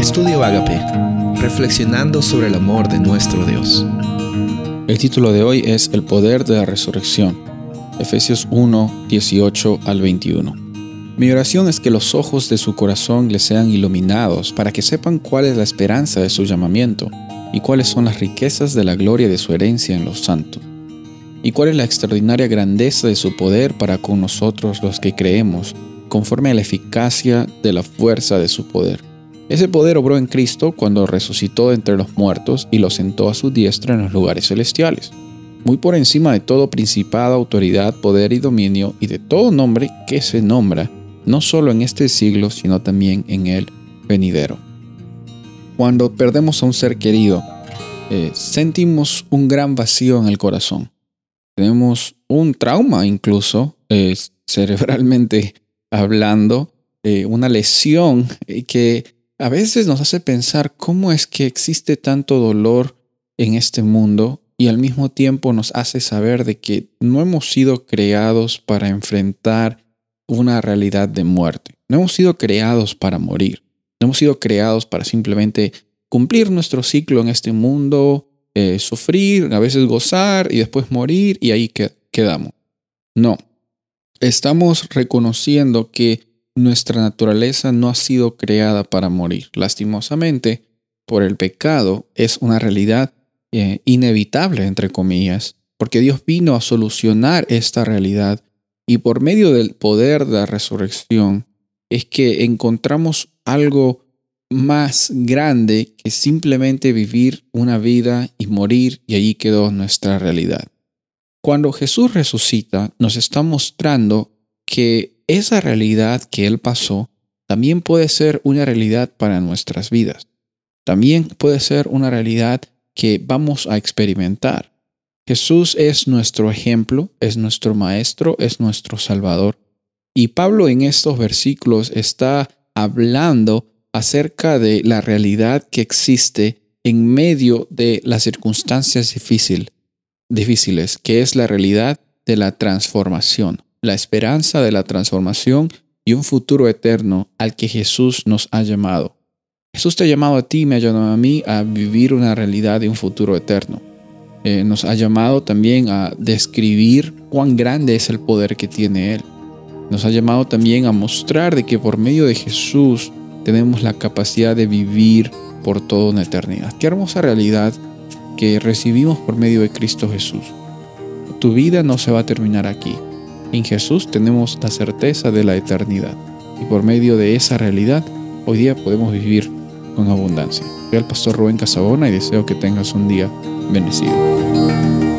Estudio Agape, reflexionando sobre el amor de nuestro Dios. El título de hoy es El poder de la resurrección. Efesios 1, 18 al 21. Mi oración es que los ojos de su corazón les sean iluminados para que sepan cuál es la esperanza de su llamamiento y cuáles son las riquezas de la gloria de su herencia en los santos y cuál es la extraordinaria grandeza de su poder para con nosotros los que creemos, conforme a la eficacia de la fuerza de su poder. Ese poder obró en Cristo cuando resucitó entre los muertos y lo sentó a su diestra en los lugares celestiales, muy por encima de todo principado, autoridad, poder y dominio, y de todo nombre que se nombra, no solo en este siglo, sino también en el venidero. Cuando perdemos a un ser querido, eh, sentimos un gran vacío en el corazón tenemos un trauma incluso, eh, cerebralmente hablando, eh, una lesión que a veces nos hace pensar cómo es que existe tanto dolor en este mundo y al mismo tiempo nos hace saber de que no hemos sido creados para enfrentar una realidad de muerte. No hemos sido creados para morir. No hemos sido creados para simplemente cumplir nuestro ciclo en este mundo, eh, sufrir, a veces gozar y después morir y ahí quedamos. No, estamos reconociendo que nuestra naturaleza no ha sido creada para morir. Lastimosamente, por el pecado es una realidad eh, inevitable, entre comillas, porque Dios vino a solucionar esta realidad y por medio del poder de la resurrección es que encontramos algo más grande que simplemente vivir una vida y morir y allí quedó nuestra realidad. Cuando Jesús resucita, nos está mostrando que esa realidad que Él pasó también puede ser una realidad para nuestras vidas. También puede ser una realidad que vamos a experimentar. Jesús es nuestro ejemplo, es nuestro Maestro, es nuestro Salvador. Y Pablo en estos versículos está hablando acerca de la realidad que existe en medio de las circunstancias difíciles, que es la realidad de la transformación, la esperanza de la transformación y un futuro eterno al que Jesús nos ha llamado. Jesús te ha llamado a ti, me ha llamado a mí a vivir una realidad de un futuro eterno. Eh, nos ha llamado también a describir cuán grande es el poder que tiene Él. Nos ha llamado también a mostrar de que por medio de Jesús tenemos la capacidad de vivir por toda una eternidad. Qué hermosa realidad que recibimos por medio de Cristo Jesús. Tu vida no se va a terminar aquí. En Jesús tenemos la certeza de la eternidad y por medio de esa realidad hoy día podemos vivir con abundancia. Soy el pastor Rubén Casabona y deseo que tengas un día bendecido.